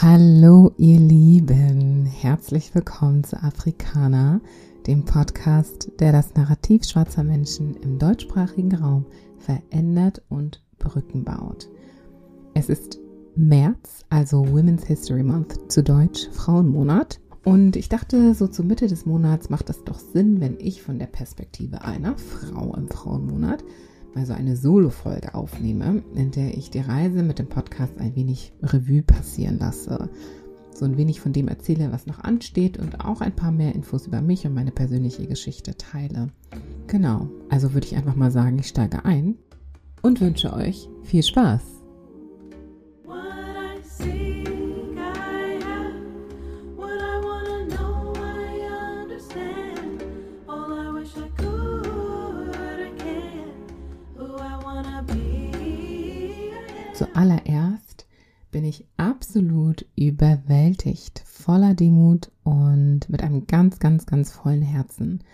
Hallo ihr Lieben, herzlich willkommen zu Afrikaner, dem Podcast, der das Narrativ schwarzer Menschen im deutschsprachigen Raum verändert und Brücken baut. Es ist März, also Women's History Month, zu Deutsch Frauenmonat. Und ich dachte, so zur Mitte des Monats macht es doch Sinn, wenn ich von der Perspektive einer Frau im Frauenmonat mal so eine Solo-Folge aufnehme, in der ich die Reise mit dem Podcast ein wenig Revue passieren lasse. So ein wenig von dem erzähle, was noch ansteht und auch ein paar mehr Infos über mich und meine persönliche Geschichte teile. Genau, also würde ich einfach mal sagen, ich steige ein und wünsche euch viel Spaß. Zuallererst bin ich absolut überwältigt, voller Demut und mit einem ganz, ganz, ganz vollen Herzen.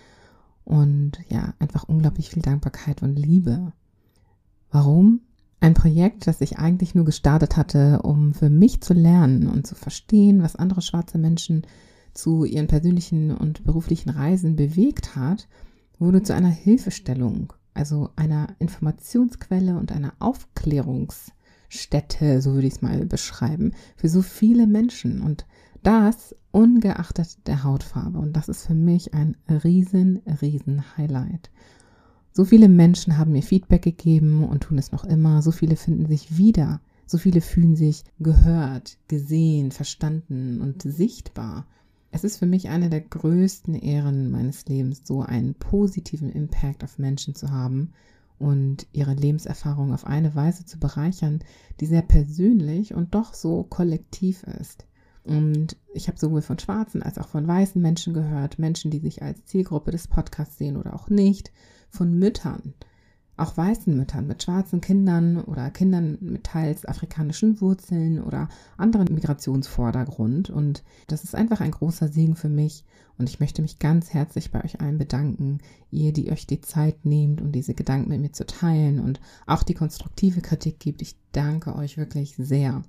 Und ja, einfach unglaublich viel Dankbarkeit und Liebe. Warum? Ein Projekt, das ich eigentlich nur gestartet hatte, um für mich zu lernen und zu verstehen, was andere schwarze Menschen zu ihren persönlichen und beruflichen Reisen bewegt hat, wurde zu einer Hilfestellung, also einer Informationsquelle und einer Aufklärungs- Städte, so würde ich es mal beschreiben, für so viele Menschen. Und das ungeachtet der Hautfarbe. Und das ist für mich ein riesen, riesen Highlight. So viele Menschen haben mir Feedback gegeben und tun es noch immer. So viele finden sich wieder. So viele fühlen sich gehört, gesehen, verstanden und sichtbar. Es ist für mich eine der größten Ehren meines Lebens, so einen positiven Impact auf Menschen zu haben und ihre Lebenserfahrung auf eine Weise zu bereichern, die sehr persönlich und doch so kollektiv ist. Und ich habe sowohl von schwarzen als auch von weißen Menschen gehört, Menschen, die sich als Zielgruppe des Podcasts sehen oder auch nicht, von Müttern, auch weißen Müttern mit schwarzen Kindern oder Kindern mit teils afrikanischen Wurzeln oder anderen Migrationsvordergrund. Und das ist einfach ein großer Segen für mich. Und ich möchte mich ganz herzlich bei euch allen bedanken, ihr, die euch die Zeit nehmt, um diese Gedanken mit mir zu teilen und auch die konstruktive Kritik gibt. Ich danke euch wirklich sehr.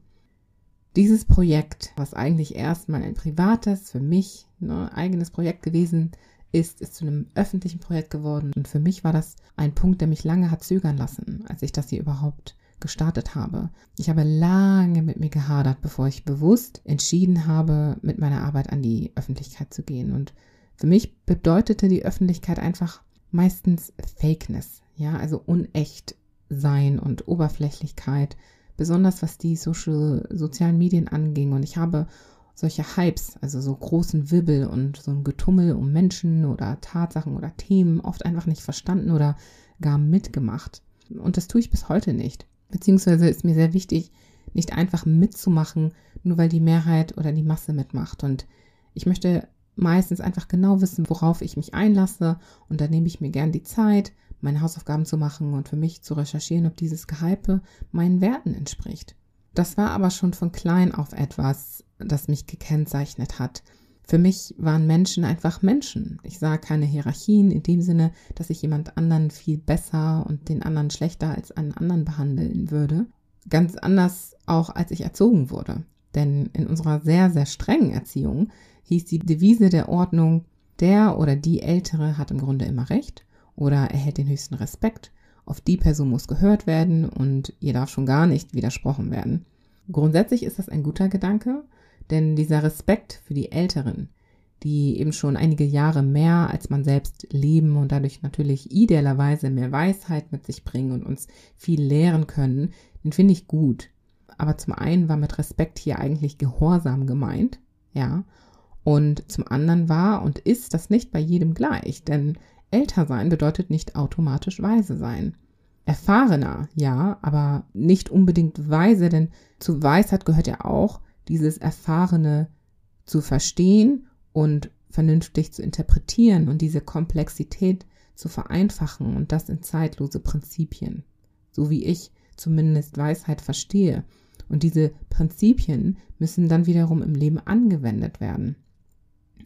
Dieses Projekt, was eigentlich erstmal ein privates, für mich ne, eigenes Projekt gewesen ist, ist zu einem öffentlichen Projekt geworden. Und für mich war das ein Punkt, der mich lange hat zögern lassen, als ich das hier überhaupt gestartet habe. Ich habe lange mit mir gehadert, bevor ich bewusst entschieden habe, mit meiner Arbeit an die Öffentlichkeit zu gehen. Und für mich bedeutete die Öffentlichkeit einfach meistens Fakeness, ja, also unecht sein und Oberflächlichkeit, besonders was die Social, sozialen Medien anging. Und ich habe solche Hypes, also so großen Wibbel und so ein Getummel um Menschen oder Tatsachen oder Themen oft einfach nicht verstanden oder gar mitgemacht. Und das tue ich bis heute nicht. Beziehungsweise ist mir sehr wichtig, nicht einfach mitzumachen, nur weil die Mehrheit oder die Masse mitmacht. Und ich möchte meistens einfach genau wissen, worauf ich mich einlasse. Und da nehme ich mir gern die Zeit, meine Hausaufgaben zu machen und für mich zu recherchieren, ob dieses Gehype meinen Werten entspricht. Das war aber schon von klein auf etwas, das mich gekennzeichnet hat. Für mich waren Menschen einfach Menschen. Ich sah keine Hierarchien in dem Sinne, dass ich jemand anderen viel besser und den anderen schlechter als einen anderen behandeln würde. Ganz anders auch, als ich erzogen wurde. Denn in unserer sehr, sehr strengen Erziehung hieß die Devise der Ordnung, der oder die Ältere hat im Grunde immer recht oder erhält den höchsten Respekt. Auf die Person muss gehört werden und ihr darf schon gar nicht widersprochen werden. Grundsätzlich ist das ein guter Gedanke, denn dieser Respekt für die Älteren, die eben schon einige Jahre mehr als man selbst leben und dadurch natürlich idealerweise mehr Weisheit mit sich bringen und uns viel lehren können, den finde ich gut. Aber zum einen war mit Respekt hier eigentlich Gehorsam gemeint, ja, und zum anderen war und ist das nicht bei jedem gleich, denn älter sein bedeutet nicht automatisch weise sein. Erfahrener, ja, aber nicht unbedingt weise, denn zu Weisheit gehört ja auch, dieses Erfahrene zu verstehen und vernünftig zu interpretieren und diese Komplexität zu vereinfachen und das in zeitlose Prinzipien, so wie ich zumindest Weisheit verstehe. Und diese Prinzipien müssen dann wiederum im Leben angewendet werden.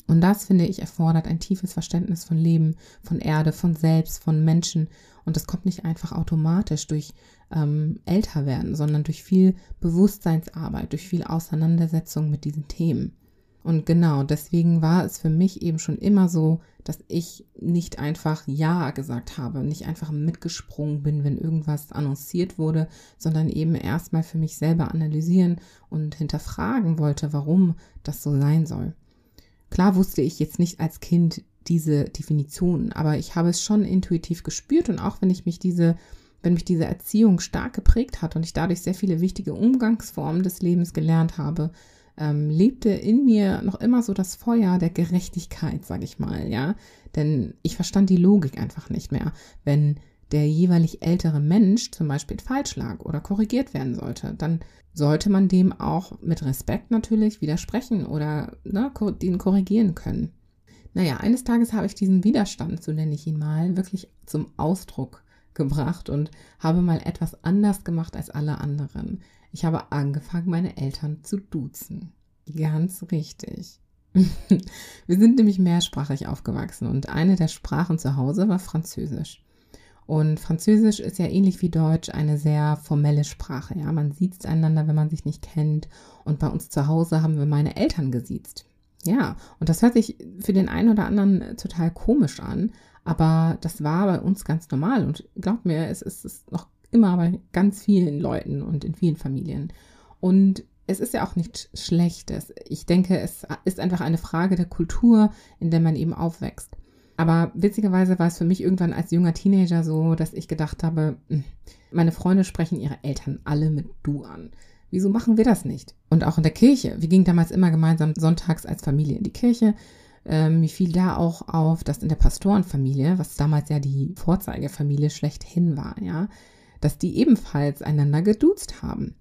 Und das, finde ich, erfordert ein tiefes Verständnis von Leben, von Erde, von Selbst, von Menschen. Und das kommt nicht einfach automatisch durch ähm, Älterwerden, sondern durch viel Bewusstseinsarbeit, durch viel Auseinandersetzung mit diesen Themen. Und genau deswegen war es für mich eben schon immer so, dass ich nicht einfach Ja gesagt habe, nicht einfach mitgesprungen bin, wenn irgendwas annonciert wurde, sondern eben erstmal für mich selber analysieren und hinterfragen wollte, warum das so sein soll. Klar wusste ich jetzt nicht als Kind diese Definition, aber ich habe es schon intuitiv gespürt und auch wenn ich mich diese wenn mich diese Erziehung stark geprägt hat und ich dadurch sehr viele wichtige Umgangsformen des Lebens gelernt habe, ähm, lebte in mir noch immer so das Feuer der Gerechtigkeit, sage ich mal, ja. Denn ich verstand die Logik einfach nicht mehr, wenn der jeweilig ältere Mensch zum Beispiel falsch lag oder korrigiert werden sollte, dann sollte man dem auch mit Respekt natürlich widersprechen oder ne, den korrigieren können. Naja, eines Tages habe ich diesen Widerstand, so nenne ich ihn mal, wirklich zum Ausdruck gebracht und habe mal etwas anders gemacht als alle anderen. Ich habe angefangen, meine Eltern zu duzen. Ganz richtig. Wir sind nämlich mehrsprachig aufgewachsen und eine der Sprachen zu Hause war Französisch. Und Französisch ist ja ähnlich wie Deutsch eine sehr formelle Sprache. Ja, man sieht einander, wenn man sich nicht kennt. Und bei uns zu Hause haben wir meine Eltern gesiezt. Ja, und das hört sich für den einen oder anderen total komisch an, aber das war bei uns ganz normal. Und glaubt mir, es ist noch immer bei ganz vielen Leuten und in vielen Familien. Und es ist ja auch nichts Schlechtes. Ich denke, es ist einfach eine Frage der Kultur, in der man eben aufwächst. Aber witzigerweise war es für mich irgendwann als junger Teenager so, dass ich gedacht habe, hm, meine Freunde sprechen ihre Eltern alle mit du an. Wieso machen wir das nicht? Und auch in der Kirche. Wir gingen damals immer gemeinsam sonntags als Familie in die Kirche. Ähm, mir fiel da auch auf, dass in der Pastorenfamilie, was damals ja die Vorzeigefamilie schlechthin war, ja, dass die ebenfalls einander geduzt haben.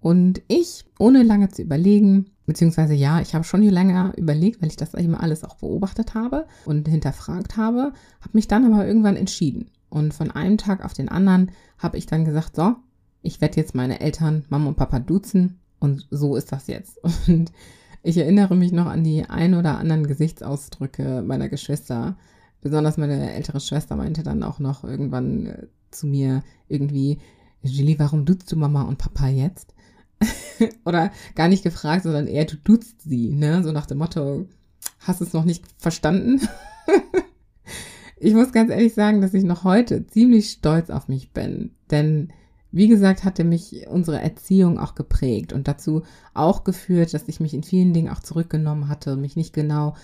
Und ich, ohne lange zu überlegen, beziehungsweise ja, ich habe schon länger überlegt, weil ich das eben alles auch beobachtet habe und hinterfragt habe, habe mich dann aber irgendwann entschieden. Und von einem Tag auf den anderen habe ich dann gesagt, so, ich werde jetzt meine Eltern, Mama und Papa duzen und so ist das jetzt. Und ich erinnere mich noch an die ein oder anderen Gesichtsausdrücke meiner Geschwister. Besonders meine ältere Schwester meinte dann auch noch irgendwann äh, zu mir irgendwie, Julie, warum duzt du Mama und Papa jetzt? Oder gar nicht gefragt, sondern eher du duzt sie, ne? So nach dem Motto, hast es noch nicht verstanden? ich muss ganz ehrlich sagen, dass ich noch heute ziemlich stolz auf mich bin. Denn wie gesagt, hatte mich unsere Erziehung auch geprägt und dazu auch geführt, dass ich mich in vielen Dingen auch zurückgenommen hatte, mich nicht genau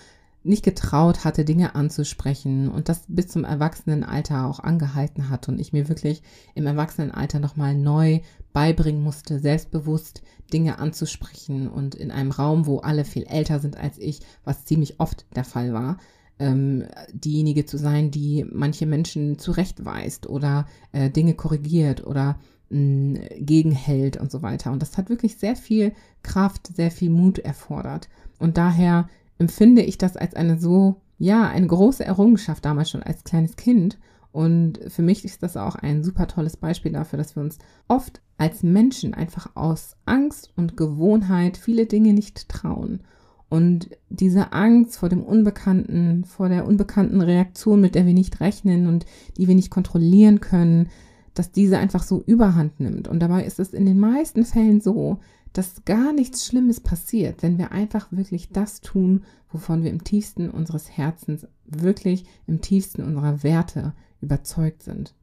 nicht getraut hatte, Dinge anzusprechen und das bis zum Erwachsenenalter auch angehalten hat und ich mir wirklich im Erwachsenenalter nochmal neu beibringen musste, selbstbewusst Dinge anzusprechen und in einem Raum, wo alle viel älter sind als ich, was ziemlich oft der Fall war, ähm, diejenige zu sein, die manche Menschen zurechtweist oder äh, Dinge korrigiert oder mh, gegenhält und so weiter. Und das hat wirklich sehr viel Kraft, sehr viel Mut erfordert. Und daher empfinde ich das als eine so, ja, eine große Errungenschaft damals schon als kleines Kind. Und für mich ist das auch ein super tolles Beispiel dafür, dass wir uns oft als Menschen einfach aus Angst und Gewohnheit viele Dinge nicht trauen. Und diese Angst vor dem Unbekannten, vor der unbekannten Reaktion, mit der wir nicht rechnen und die wir nicht kontrollieren können, dass diese einfach so überhand nimmt. Und dabei ist es in den meisten Fällen so, dass gar nichts Schlimmes passiert, wenn wir einfach wirklich das tun, wovon wir im tiefsten unseres Herzens, wirklich im tiefsten unserer Werte überzeugt sind.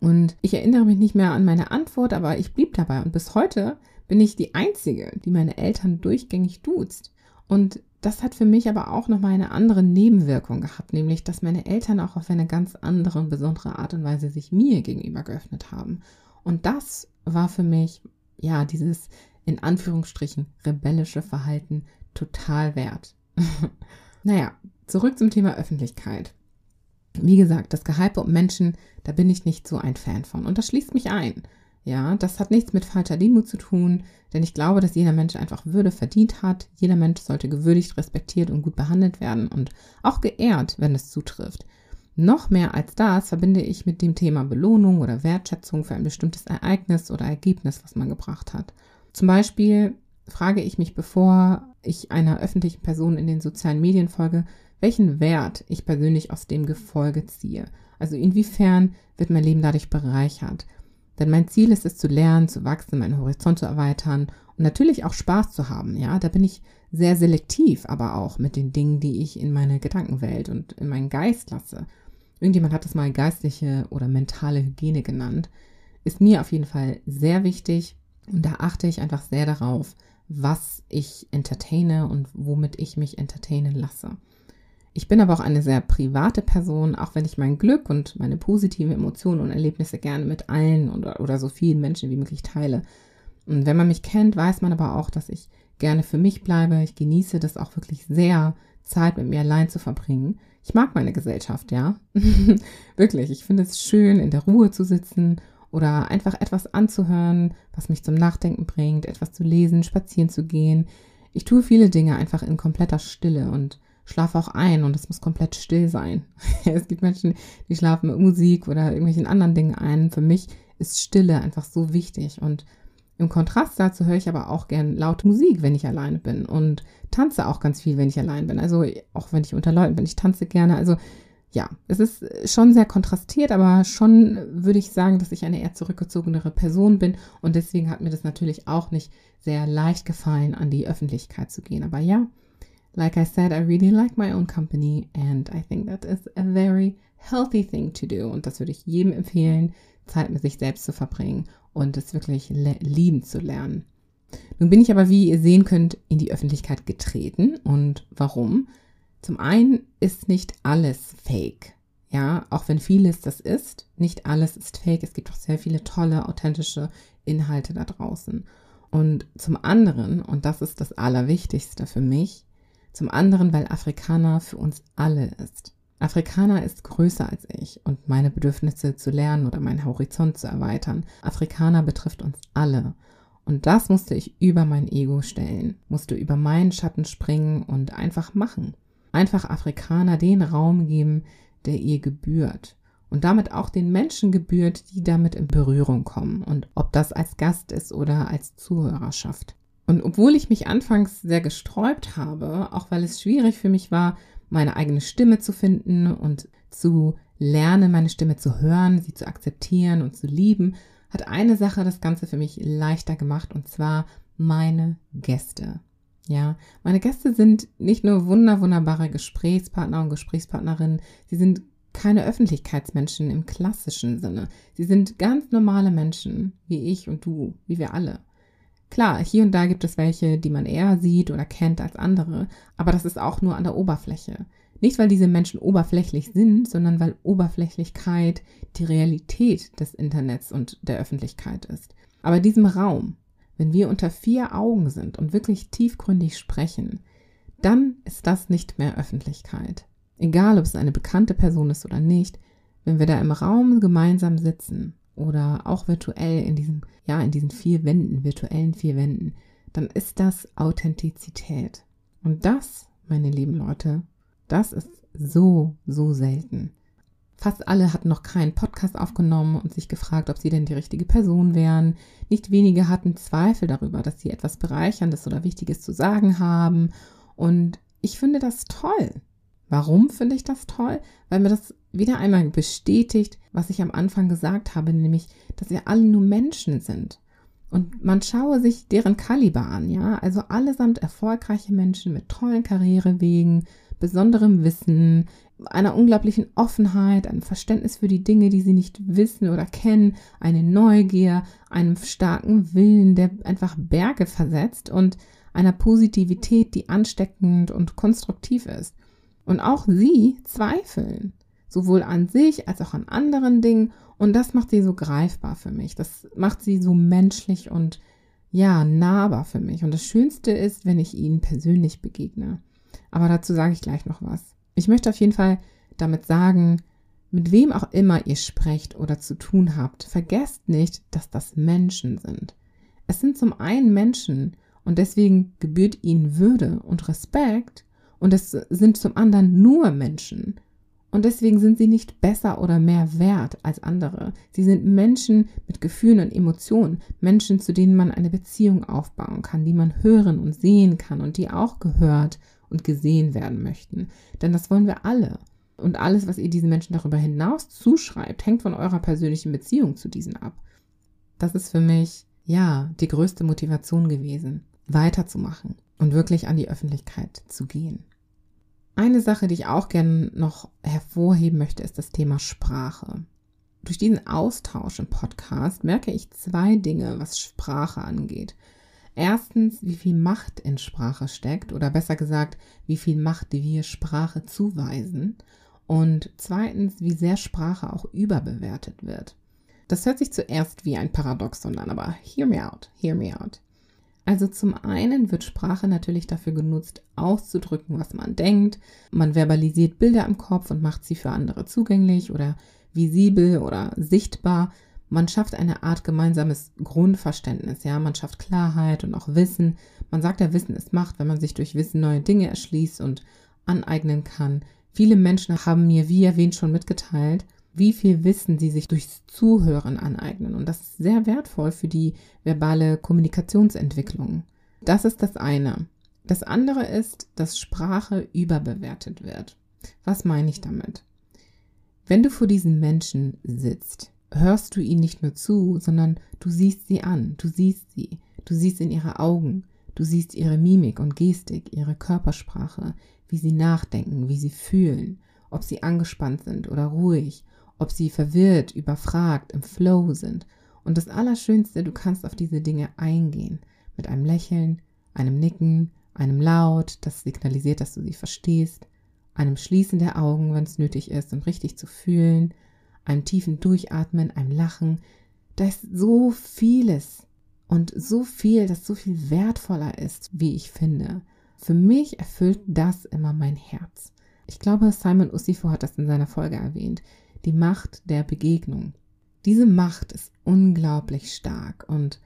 Und ich erinnere mich nicht mehr an meine Antwort, aber ich blieb dabei. Und bis heute bin ich die Einzige, die meine Eltern durchgängig duzt. Und das hat für mich aber auch nochmal eine andere Nebenwirkung gehabt, nämlich, dass meine Eltern auch auf eine ganz andere und besondere Art und Weise sich mir gegenüber geöffnet haben. Und das war für mich, ja, dieses in Anführungsstrichen rebellische Verhalten total wert. naja, zurück zum Thema Öffentlichkeit. Wie gesagt, das Gehype um Menschen, da bin ich nicht so ein Fan von. Und das schließt mich ein. Ja, das hat nichts mit falscher Demut zu tun, denn ich glaube, dass jeder Mensch einfach Würde verdient hat. Jeder Mensch sollte gewürdigt, respektiert und gut behandelt werden und auch geehrt, wenn es zutrifft. Noch mehr als das verbinde ich mit dem Thema Belohnung oder Wertschätzung für ein bestimmtes Ereignis oder Ergebnis, was man gebracht hat. Zum Beispiel frage ich mich, bevor ich einer öffentlichen Person in den sozialen Medien folge, welchen Wert ich persönlich aus dem Gefolge ziehe. Also inwiefern wird mein Leben dadurch bereichert. Denn mein Ziel ist es zu lernen, zu wachsen, meinen Horizont zu erweitern und natürlich auch Spaß zu haben. Ja, da bin ich sehr selektiv, aber auch mit den Dingen, die ich in meine Gedankenwelt und in meinen Geist lasse. Irgendjemand hat es mal geistliche oder mentale Hygiene genannt. Ist mir auf jeden Fall sehr wichtig und da achte ich einfach sehr darauf, was ich entertaine und womit ich mich entertainen lasse. Ich bin aber auch eine sehr private Person, auch wenn ich mein Glück und meine positiven Emotionen und Erlebnisse gerne mit allen oder, oder so vielen Menschen wie möglich teile. Und wenn man mich kennt, weiß man aber auch, dass ich gerne für mich bleibe. Ich genieße das auch wirklich sehr, Zeit mit mir allein zu verbringen. Ich mag meine Gesellschaft, ja. wirklich. Ich finde es schön, in der Ruhe zu sitzen oder einfach etwas anzuhören, was mich zum Nachdenken bringt, etwas zu lesen, spazieren zu gehen. Ich tue viele Dinge einfach in kompletter Stille und schlafe auch ein und es muss komplett still sein. es gibt Menschen, die schlafen mit Musik oder irgendwelchen anderen Dingen ein. Für mich ist Stille einfach so wichtig und im Kontrast dazu höre ich aber auch gern laute Musik, wenn ich alleine bin und tanze auch ganz viel, wenn ich allein bin. Also auch wenn ich unter Leuten bin, ich tanze gerne. Also ja, es ist schon sehr kontrastiert, aber schon würde ich sagen, dass ich eine eher zurückgezogenere Person bin und deswegen hat mir das natürlich auch nicht sehr leicht gefallen, an die Öffentlichkeit zu gehen. Aber ja, Like I said, I really like my own company and I think that is a very healthy thing to do. Und das würde ich jedem empfehlen, Zeit mit sich selbst zu verbringen und es wirklich lieben zu lernen. Nun bin ich aber, wie ihr sehen könnt, in die Öffentlichkeit getreten. Und warum? Zum einen ist nicht alles fake. Ja, auch wenn vieles das ist, nicht alles ist fake. Es gibt auch sehr viele tolle, authentische Inhalte da draußen. Und zum anderen, und das ist das Allerwichtigste für mich, zum anderen, weil Afrikaner für uns alle ist. Afrikaner ist größer als ich und meine Bedürfnisse zu lernen oder meinen Horizont zu erweitern. Afrikaner betrifft uns alle. Und das musste ich über mein Ego stellen, musste über meinen Schatten springen und einfach machen. Einfach Afrikaner den Raum geben, der ihr gebührt. Und damit auch den Menschen gebührt, die damit in Berührung kommen. Und ob das als Gast ist oder als Zuhörerschaft. Und obwohl ich mich anfangs sehr gesträubt habe, auch weil es schwierig für mich war, meine eigene Stimme zu finden und zu lernen, meine Stimme zu hören, sie zu akzeptieren und zu lieben, hat eine Sache das Ganze für mich leichter gemacht und zwar meine Gäste. Ja, meine Gäste sind nicht nur wunder, wunderbare Gesprächspartner und Gesprächspartnerinnen, sie sind keine Öffentlichkeitsmenschen im klassischen Sinne. Sie sind ganz normale Menschen, wie ich und du, wie wir alle. Klar, hier und da gibt es welche, die man eher sieht oder kennt als andere, aber das ist auch nur an der Oberfläche. Nicht, weil diese Menschen oberflächlich sind, sondern weil Oberflächlichkeit die Realität des Internets und der Öffentlichkeit ist. Aber diesem Raum, wenn wir unter vier Augen sind und wirklich tiefgründig sprechen, dann ist das nicht mehr Öffentlichkeit. Egal, ob es eine bekannte Person ist oder nicht, wenn wir da im Raum gemeinsam sitzen oder auch virtuell in diesem, ja, in diesen vier Wänden, virtuellen vier Wänden, dann ist das Authentizität. Und das, meine lieben Leute, das ist so, so selten. Fast alle hatten noch keinen Podcast aufgenommen und sich gefragt, ob sie denn die richtige Person wären. Nicht wenige hatten Zweifel darüber, dass sie etwas Bereicherndes oder Wichtiges zu sagen haben. Und ich finde das toll. Warum finde ich das toll? Weil mir das wieder einmal bestätigt, was ich am Anfang gesagt habe, nämlich, dass wir alle nur Menschen sind. Und man schaue sich deren Kaliber an, ja. Also allesamt erfolgreiche Menschen mit tollen Karrierewegen, besonderem Wissen, einer unglaublichen Offenheit, einem Verständnis für die Dinge, die sie nicht wissen oder kennen, eine Neugier, einem starken Willen, der einfach Berge versetzt und einer Positivität, die ansteckend und konstruktiv ist. Und auch sie zweifeln, sowohl an sich als auch an anderen Dingen. Und das macht sie so greifbar für mich. Das macht sie so menschlich und ja, nahbar für mich. Und das Schönste ist, wenn ich ihnen persönlich begegne. Aber dazu sage ich gleich noch was. Ich möchte auf jeden Fall damit sagen, mit wem auch immer ihr sprecht oder zu tun habt, vergesst nicht, dass das Menschen sind. Es sind zum einen Menschen und deswegen gebührt ihnen Würde und Respekt und es sind zum anderen nur Menschen. Und deswegen sind sie nicht besser oder mehr wert als andere. Sie sind Menschen mit Gefühlen und Emotionen, Menschen, zu denen man eine Beziehung aufbauen kann, die man hören und sehen kann und die auch gehört und gesehen werden möchten. Denn das wollen wir alle. Und alles, was ihr diesen Menschen darüber hinaus zuschreibt, hängt von eurer persönlichen Beziehung zu diesen ab. Das ist für mich, ja, die größte Motivation gewesen, weiterzumachen und wirklich an die Öffentlichkeit zu gehen. Eine Sache, die ich auch gerne noch hervorheben möchte, ist das Thema Sprache. Durch diesen Austausch im Podcast merke ich zwei Dinge, was Sprache angeht. Erstens, wie viel Macht in Sprache steckt oder besser gesagt, wie viel Macht wir Sprache zuweisen. Und zweitens, wie sehr Sprache auch überbewertet wird. Das hört sich zuerst wie ein Paradoxon an, aber hear me out, hear me out. Also zum einen wird Sprache natürlich dafür genutzt, auszudrücken, was man denkt. Man verbalisiert Bilder im Kopf und macht sie für andere zugänglich oder visibel oder sichtbar. Man schafft eine Art gemeinsames Grundverständnis, ja, man schafft Klarheit und auch Wissen. Man sagt ja, Wissen ist Macht, wenn man sich durch Wissen neue Dinge erschließt und aneignen kann. Viele Menschen haben mir, wie erwähnt, schon mitgeteilt, wie viel Wissen sie sich durchs Zuhören aneignen. Und das ist sehr wertvoll für die verbale Kommunikationsentwicklung. Das ist das eine. Das andere ist, dass Sprache überbewertet wird. Was meine ich damit? Wenn du vor diesen Menschen sitzt, hörst du ihnen nicht nur zu, sondern du siehst sie an, du siehst sie, du siehst in ihre Augen, du siehst ihre Mimik und Gestik, ihre Körpersprache, wie sie nachdenken, wie sie fühlen, ob sie angespannt sind oder ruhig, ob sie verwirrt, überfragt, im Flow sind. Und das Allerschönste, du kannst auf diese Dinge eingehen. Mit einem Lächeln, einem Nicken, einem Laut, das signalisiert, dass du sie verstehst, einem Schließen der Augen, wenn es nötig ist, um richtig zu fühlen, einem tiefen Durchatmen, einem Lachen. Da ist so vieles und so viel, das so viel wertvoller ist, wie ich finde. Für mich erfüllt das immer mein Herz. Ich glaube, Simon Ussifo hat das in seiner Folge erwähnt die Macht der Begegnung. Diese Macht ist unglaublich stark und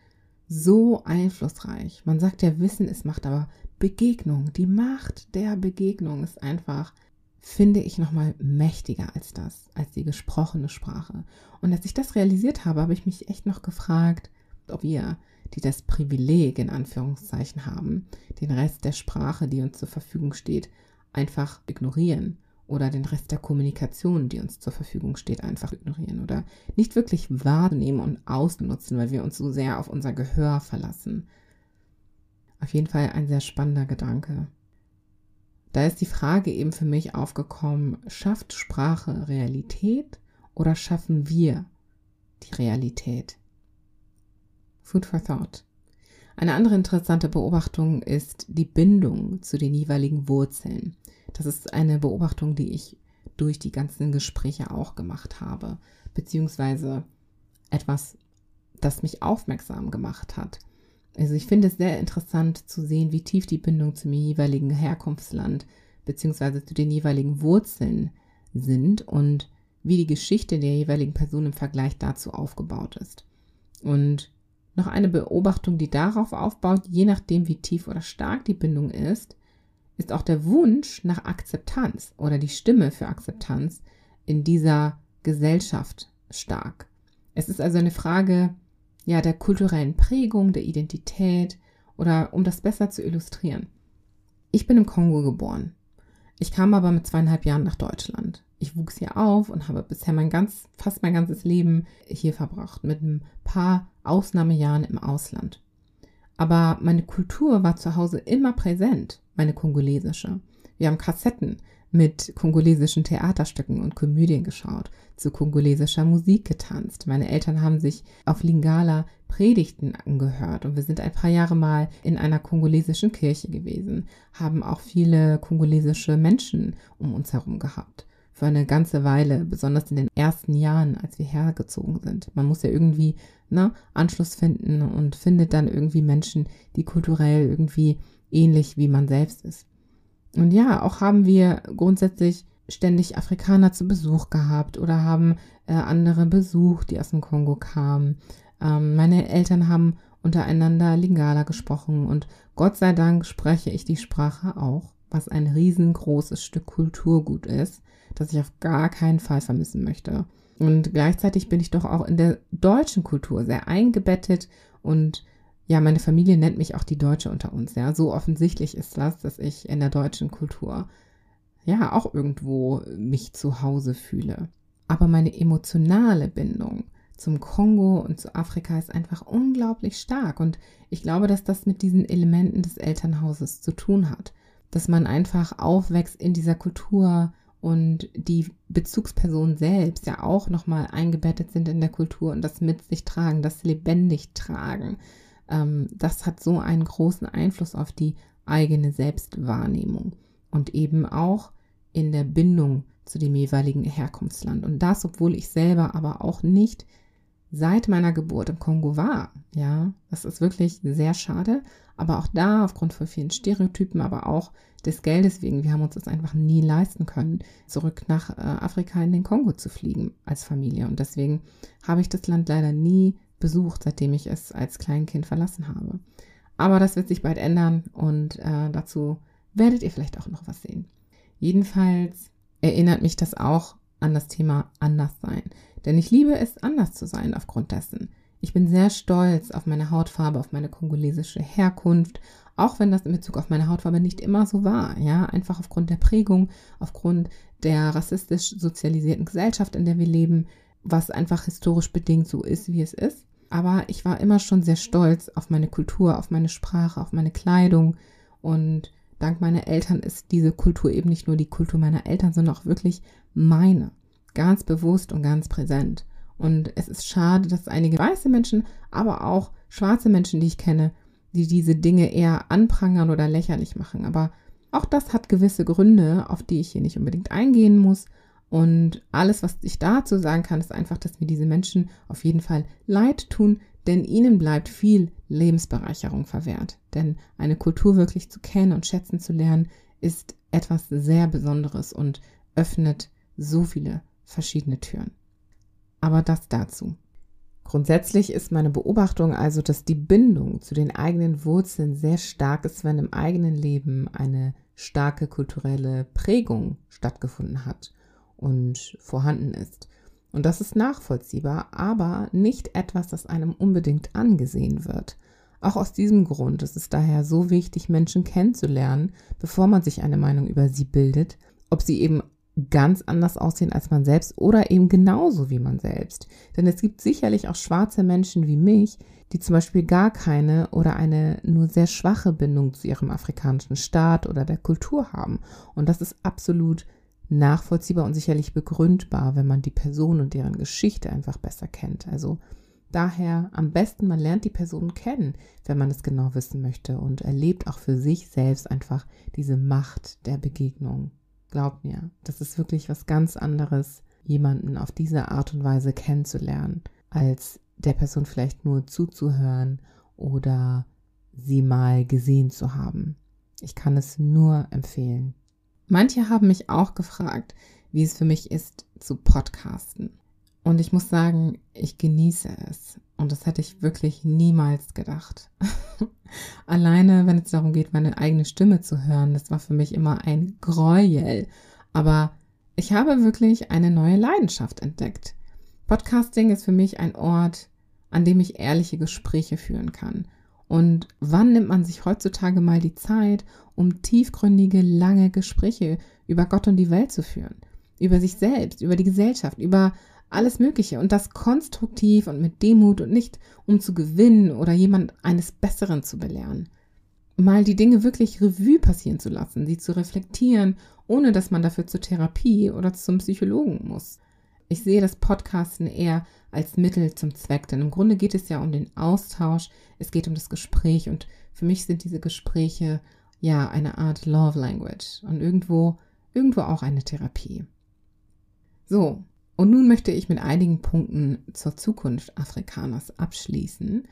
so einflussreich. Man sagt ja, Wissen ist Macht, aber Begegnung, die Macht der Begegnung ist einfach, finde ich, nochmal mächtiger als das, als die gesprochene Sprache. Und als ich das realisiert habe, habe ich mich echt noch gefragt, ob wir, die das Privileg in Anführungszeichen haben, den Rest der Sprache, die uns zur Verfügung steht, einfach ignorieren oder den Rest der Kommunikation, die uns zur Verfügung steht, einfach ignorieren oder nicht wirklich wahrnehmen und ausnutzen, weil wir uns so sehr auf unser Gehör verlassen. Auf jeden Fall ein sehr spannender Gedanke. Da ist die Frage eben für mich aufgekommen, schafft Sprache Realität oder schaffen wir die Realität? Food for Thought. Eine andere interessante Beobachtung ist die Bindung zu den jeweiligen Wurzeln. Das ist eine Beobachtung, die ich durch die ganzen Gespräche auch gemacht habe, beziehungsweise etwas, das mich aufmerksam gemacht hat. Also ich finde es sehr interessant zu sehen, wie tief die Bindung zum jeweiligen Herkunftsland beziehungsweise zu den jeweiligen Wurzeln sind und wie die Geschichte der jeweiligen Person im Vergleich dazu aufgebaut ist. Und noch eine Beobachtung, die darauf aufbaut, je nachdem, wie tief oder stark die Bindung ist, ist auch der Wunsch nach Akzeptanz oder die Stimme für Akzeptanz in dieser Gesellschaft stark. Es ist also eine Frage ja der kulturellen Prägung, der Identität oder um das besser zu illustrieren. Ich bin im Kongo geboren. Ich kam aber mit zweieinhalb Jahren nach Deutschland. Ich wuchs hier auf und habe bisher mein ganz, fast mein ganzes Leben hier verbracht, mit ein paar Ausnahmejahren im Ausland. Aber meine Kultur war zu Hause immer präsent, meine kongolesische. Wir haben Kassetten mit kongolesischen Theaterstücken und Komödien geschaut, zu kongolesischer Musik getanzt. Meine Eltern haben sich auf Lingala Predigten angehört und wir sind ein paar Jahre mal in einer kongolesischen Kirche gewesen, haben auch viele kongolesische Menschen um uns herum gehabt für eine ganze Weile, besonders in den ersten Jahren, als wir hergezogen sind. Man muss ja irgendwie ne, Anschluss finden und findet dann irgendwie Menschen, die kulturell irgendwie ähnlich wie man selbst ist. Und ja, auch haben wir grundsätzlich ständig Afrikaner zu Besuch gehabt oder haben äh, andere besucht, die aus dem Kongo kamen. Ähm, meine Eltern haben untereinander Lingala gesprochen und Gott sei Dank spreche ich die Sprache auch was ein riesengroßes Stück Kulturgut ist, das ich auf gar keinen Fall vermissen möchte. Und gleichzeitig bin ich doch auch in der deutschen Kultur sehr eingebettet und ja, meine Familie nennt mich auch die Deutsche unter uns. Ja, so offensichtlich ist das, dass ich in der deutschen Kultur ja auch irgendwo mich zu Hause fühle. Aber meine emotionale Bindung zum Kongo und zu Afrika ist einfach unglaublich stark. Und ich glaube, dass das mit diesen Elementen des Elternhauses zu tun hat. Dass man einfach aufwächst in dieser Kultur und die Bezugspersonen selbst ja auch nochmal eingebettet sind in der Kultur und das mit sich tragen, das lebendig tragen. Ähm, das hat so einen großen Einfluss auf die eigene Selbstwahrnehmung und eben auch in der Bindung zu dem jeweiligen Herkunftsland. Und das, obwohl ich selber aber auch nicht seit meiner Geburt im Kongo war. Ja, das ist wirklich sehr schade. Aber auch da, aufgrund von vielen Stereotypen, aber auch des Geldes wegen, wir haben uns das einfach nie leisten können, zurück nach äh, Afrika in den Kongo zu fliegen als Familie. Und deswegen habe ich das Land leider nie besucht, seitdem ich es als Kleinkind verlassen habe. Aber das wird sich bald ändern und äh, dazu werdet ihr vielleicht auch noch was sehen. Jedenfalls erinnert mich das auch an das Thema Anderssein. Denn ich liebe es, anders zu sein aufgrund dessen. Ich bin sehr stolz auf meine Hautfarbe, auf meine kongolesische Herkunft, auch wenn das in Bezug auf meine Hautfarbe nicht immer so war, ja, einfach aufgrund der Prägung, aufgrund der rassistisch sozialisierten Gesellschaft, in der wir leben, was einfach historisch bedingt so ist, wie es ist. Aber ich war immer schon sehr stolz auf meine Kultur, auf meine Sprache, auf meine Kleidung und dank meiner Eltern ist diese Kultur eben nicht nur die Kultur meiner Eltern, sondern auch wirklich meine. Ganz bewusst und ganz präsent. Und es ist schade, dass einige weiße Menschen, aber auch schwarze Menschen, die ich kenne, die diese Dinge eher anprangern oder lächerlich machen. Aber auch das hat gewisse Gründe, auf die ich hier nicht unbedingt eingehen muss. Und alles, was ich dazu sagen kann, ist einfach, dass mir diese Menschen auf jeden Fall leid tun, denn ihnen bleibt viel Lebensbereicherung verwehrt. Denn eine Kultur wirklich zu kennen und schätzen zu lernen, ist etwas sehr Besonderes und öffnet so viele verschiedene Türen. Aber das dazu. Grundsätzlich ist meine Beobachtung also, dass die Bindung zu den eigenen Wurzeln sehr stark ist, wenn im eigenen Leben eine starke kulturelle Prägung stattgefunden hat und vorhanden ist. Und das ist nachvollziehbar, aber nicht etwas, das einem unbedingt angesehen wird. Auch aus diesem Grund ist es daher so wichtig, Menschen kennenzulernen, bevor man sich eine Meinung über sie bildet, ob sie eben ganz anders aussehen als man selbst oder eben genauso wie man selbst. Denn es gibt sicherlich auch schwarze Menschen wie mich, die zum Beispiel gar keine oder eine nur sehr schwache Bindung zu ihrem afrikanischen Staat oder der Kultur haben. Und das ist absolut nachvollziehbar und sicherlich begründbar, wenn man die Person und deren Geschichte einfach besser kennt. Also daher am besten, man lernt die Person kennen, wenn man es genau wissen möchte und erlebt auch für sich selbst einfach diese Macht der Begegnung. Glaub mir, das ist wirklich was ganz anderes, jemanden auf diese Art und Weise kennenzulernen, als der Person vielleicht nur zuzuhören oder sie mal gesehen zu haben. Ich kann es nur empfehlen. Manche haben mich auch gefragt, wie es für mich ist zu podcasten. Und ich muss sagen, ich genieße es. Und das hätte ich wirklich niemals gedacht. Alleine, wenn es darum geht, meine eigene Stimme zu hören, das war für mich immer ein Gräuel. Aber ich habe wirklich eine neue Leidenschaft entdeckt. Podcasting ist für mich ein Ort, an dem ich ehrliche Gespräche führen kann. Und wann nimmt man sich heutzutage mal die Zeit, um tiefgründige, lange Gespräche über Gott und die Welt zu führen? Über sich selbst, über die Gesellschaft, über alles Mögliche und das konstruktiv und mit Demut und nicht um zu gewinnen oder jemand eines Besseren zu belehren. Mal die Dinge wirklich Revue passieren zu lassen, sie zu reflektieren, ohne dass man dafür zur Therapie oder zum Psychologen muss. Ich sehe das Podcasten eher als Mittel zum Zweck, denn im Grunde geht es ja um den Austausch, es geht um das Gespräch und für mich sind diese Gespräche ja eine Art Love Language und irgendwo, irgendwo auch eine Therapie. So, und nun möchte ich mit einigen Punkten zur Zukunft Afrikaners abschließen.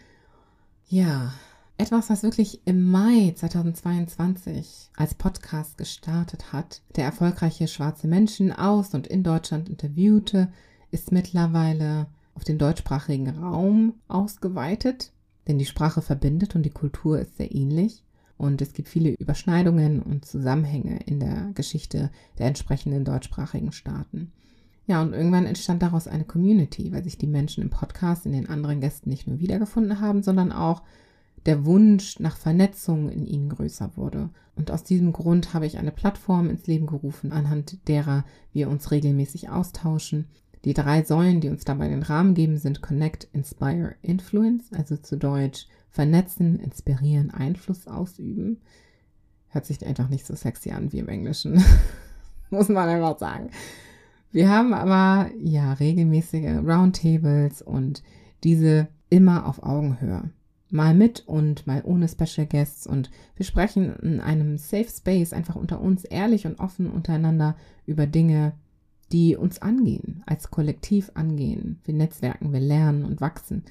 Ja, etwas, was wirklich im Mai 2022 als Podcast gestartet hat, der erfolgreiche schwarze Menschen aus und in Deutschland interviewte, ist mittlerweile auf den deutschsprachigen Raum ausgeweitet, denn die Sprache verbindet und die Kultur ist sehr ähnlich. Und es gibt viele Überschneidungen und Zusammenhänge in der Geschichte der entsprechenden deutschsprachigen Staaten. Ja, und irgendwann entstand daraus eine Community, weil sich die Menschen im Podcast in den anderen Gästen nicht nur wiedergefunden haben, sondern auch der Wunsch nach Vernetzung in ihnen größer wurde. Und aus diesem Grund habe ich eine Plattform ins Leben gerufen, anhand derer wir uns regelmäßig austauschen. Die drei Säulen, die uns dabei den Rahmen geben, sind Connect, Inspire, Influence, also zu Deutsch vernetzen, inspirieren, Einfluss ausüben. Hört sich einfach nicht so sexy an wie im Englischen, muss man einfach sagen. Wir haben aber ja regelmäßige Roundtables und diese immer auf Augenhöhe mal mit und mal ohne Special Guests und wir sprechen in einem Safe Space einfach unter uns ehrlich und offen untereinander über Dinge, die uns angehen, als Kollektiv angehen. Wir netzwerken, wir lernen und wachsen.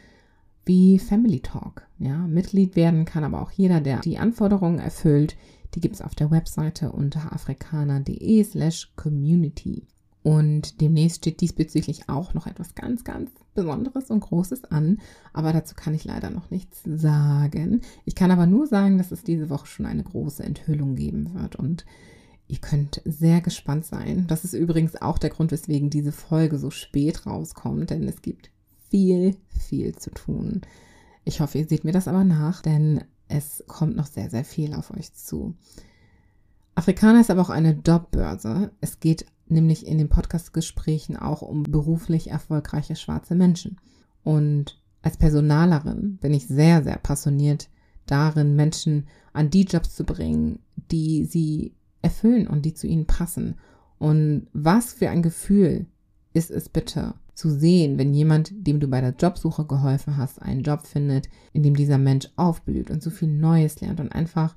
Wie Family Talk. Ja, Mitglied werden kann aber auch jeder, der die Anforderungen erfüllt. Die gibt es auf der Webseite unter afrikaner.de slash community. Und demnächst steht diesbezüglich auch noch etwas ganz, ganz Besonderes und Großes an. Aber dazu kann ich leider noch nichts sagen. Ich kann aber nur sagen, dass es diese Woche schon eine große Enthüllung geben wird. Und ihr könnt sehr gespannt sein. Das ist übrigens auch der Grund, weswegen diese Folge so spät rauskommt. Denn es gibt viel, viel zu tun. Ich hoffe, ihr seht mir das aber nach, denn es kommt noch sehr, sehr viel auf euch zu. Afrikaner ist aber auch eine Jobbörse. Es geht nämlich in den Podcast-Gesprächen auch um beruflich erfolgreiche schwarze Menschen. Und als Personalerin bin ich sehr, sehr passioniert darin, Menschen an die Jobs zu bringen, die sie erfüllen und die zu ihnen passen. Und was für ein Gefühl ist es bitte zu sehen, wenn jemand, dem du bei der Jobsuche geholfen hast, einen Job findet, in dem dieser Mensch aufblüht und so viel Neues lernt und einfach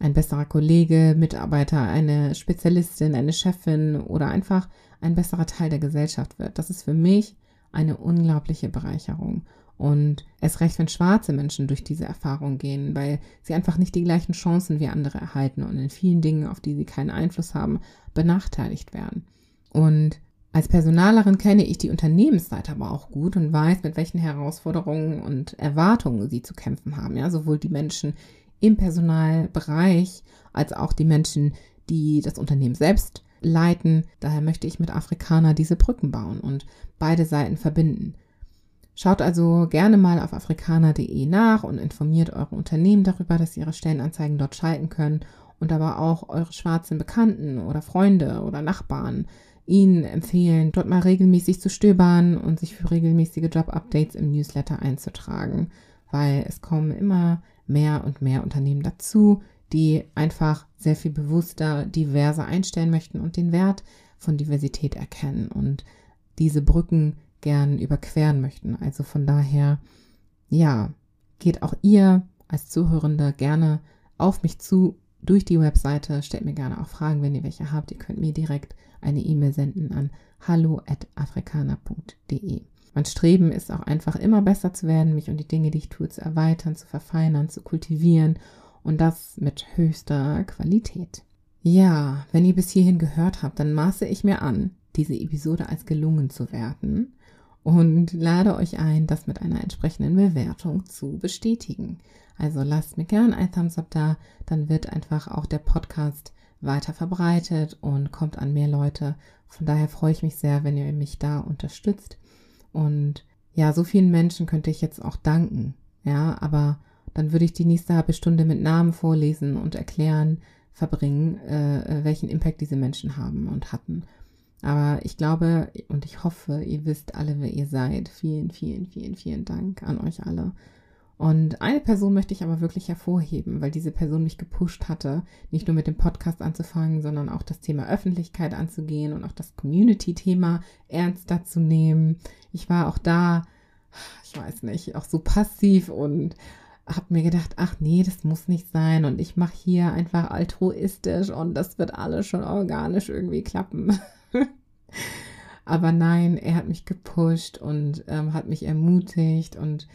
ein besserer Kollege, Mitarbeiter, eine Spezialistin, eine Chefin oder einfach ein besserer Teil der Gesellschaft wird. Das ist für mich eine unglaubliche Bereicherung. Und es recht, wenn schwarze Menschen durch diese Erfahrung gehen, weil sie einfach nicht die gleichen Chancen wie andere erhalten und in vielen Dingen, auf die sie keinen Einfluss haben, benachteiligt werden. Und als Personalerin kenne ich die Unternehmensseite aber auch gut und weiß, mit welchen Herausforderungen und Erwartungen sie zu kämpfen haben. Ja, sowohl die Menschen im Personalbereich als auch die Menschen, die das Unternehmen selbst leiten. Daher möchte ich mit Afrikaner diese Brücken bauen und beide Seiten verbinden. Schaut also gerne mal auf afrikaner.de nach und informiert eure Unternehmen darüber, dass sie ihre Stellenanzeigen dort schalten können und aber auch eure schwarzen Bekannten oder Freunde oder Nachbarn ihnen empfehlen, dort mal regelmäßig zu stöbern und sich für regelmäßige Job-Updates im Newsletter einzutragen, weil es kommen immer mehr und mehr Unternehmen dazu, die einfach sehr viel bewusster, diverser einstellen möchten und den Wert von Diversität erkennen und diese Brücken gern überqueren möchten. Also von daher, ja, geht auch ihr als Zuhörende gerne auf mich zu durch die Webseite. Stellt mir gerne auch Fragen, wenn ihr welche habt. Ihr könnt mir direkt eine E-Mail senden an hallo@afrikaner.de. Mein Streben ist auch einfach immer besser zu werden, mich und die Dinge, die ich tue, zu erweitern, zu verfeinern, zu kultivieren und das mit höchster Qualität. Ja, wenn ihr bis hierhin gehört habt, dann maße ich mir an, diese Episode als gelungen zu werten und lade euch ein, das mit einer entsprechenden Bewertung zu bestätigen. Also lasst mir gern ein Thumbs up da, dann wird einfach auch der Podcast weiter verbreitet und kommt an mehr Leute. Von daher freue ich mich sehr, wenn ihr mich da unterstützt. Und ja, so vielen Menschen könnte ich jetzt auch danken. Ja, aber dann würde ich die nächste halbe Stunde mit Namen vorlesen und erklären, verbringen, äh, äh, welchen Impact diese Menschen haben und hatten. Aber ich glaube und ich hoffe, ihr wisst alle, wer ihr seid. Vielen, vielen, vielen, vielen Dank an euch alle. Und eine Person möchte ich aber wirklich hervorheben, weil diese Person mich gepusht hatte, nicht nur mit dem Podcast anzufangen, sondern auch das Thema Öffentlichkeit anzugehen und auch das Community-Thema ernster zu nehmen. Ich war auch da, ich weiß nicht, auch so passiv und habe mir gedacht, ach nee, das muss nicht sein und ich mache hier einfach altruistisch und das wird alles schon organisch irgendwie klappen. aber nein, er hat mich gepusht und ähm, hat mich ermutigt und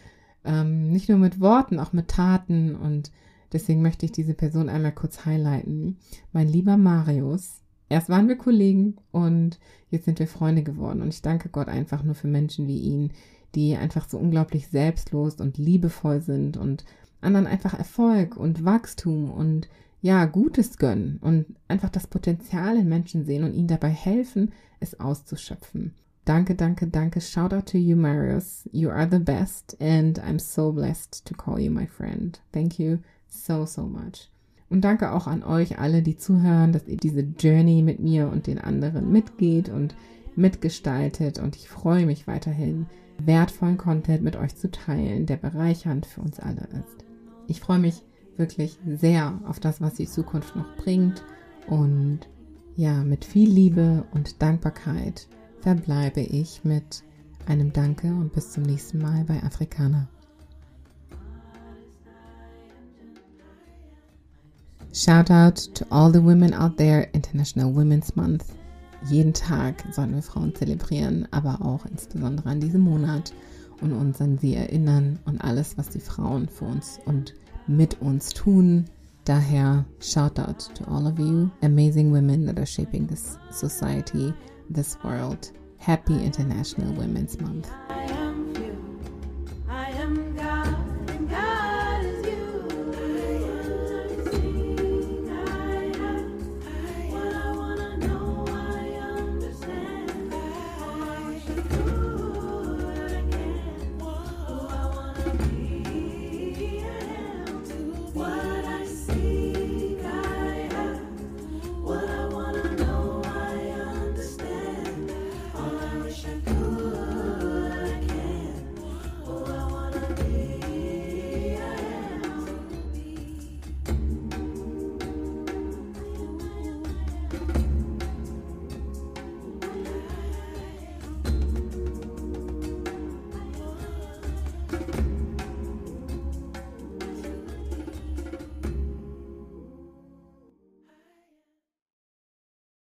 ähm, nicht nur mit Worten, auch mit Taten. Und deswegen möchte ich diese Person einmal kurz highlighten. Mein lieber Marius. Erst waren wir Kollegen und jetzt sind wir Freunde geworden. Und ich danke Gott einfach nur für Menschen wie ihn, die einfach so unglaublich selbstlos und liebevoll sind und anderen einfach Erfolg und Wachstum und ja, Gutes gönnen und einfach das Potenzial in Menschen sehen und ihnen dabei helfen, es auszuschöpfen. Danke, danke, danke. Shout out to you, Marius. You are the best and I'm so blessed to call you my friend. Thank you so, so much. Und danke auch an euch alle, die zuhören, dass ihr diese Journey mit mir und den anderen mitgeht und mitgestaltet. Und ich freue mich weiterhin, wertvollen Content mit euch zu teilen, der bereichernd für uns alle ist. Ich freue mich wirklich sehr auf das, was die Zukunft noch bringt. Und ja, mit viel Liebe und Dankbarkeit verbleibe ich mit einem Danke und bis zum nächsten Mal bei Afrikaner. Shout out to all the women out there, International Women's Month. Jeden Tag sollen wir Frauen zelebrieren, aber auch insbesondere an diesem Monat und uns an sie erinnern und alles, was die Frauen für uns und mit uns tun. Daher, shout out to all of you, amazing women that are shaping this society, this world. Happy International Women's Month.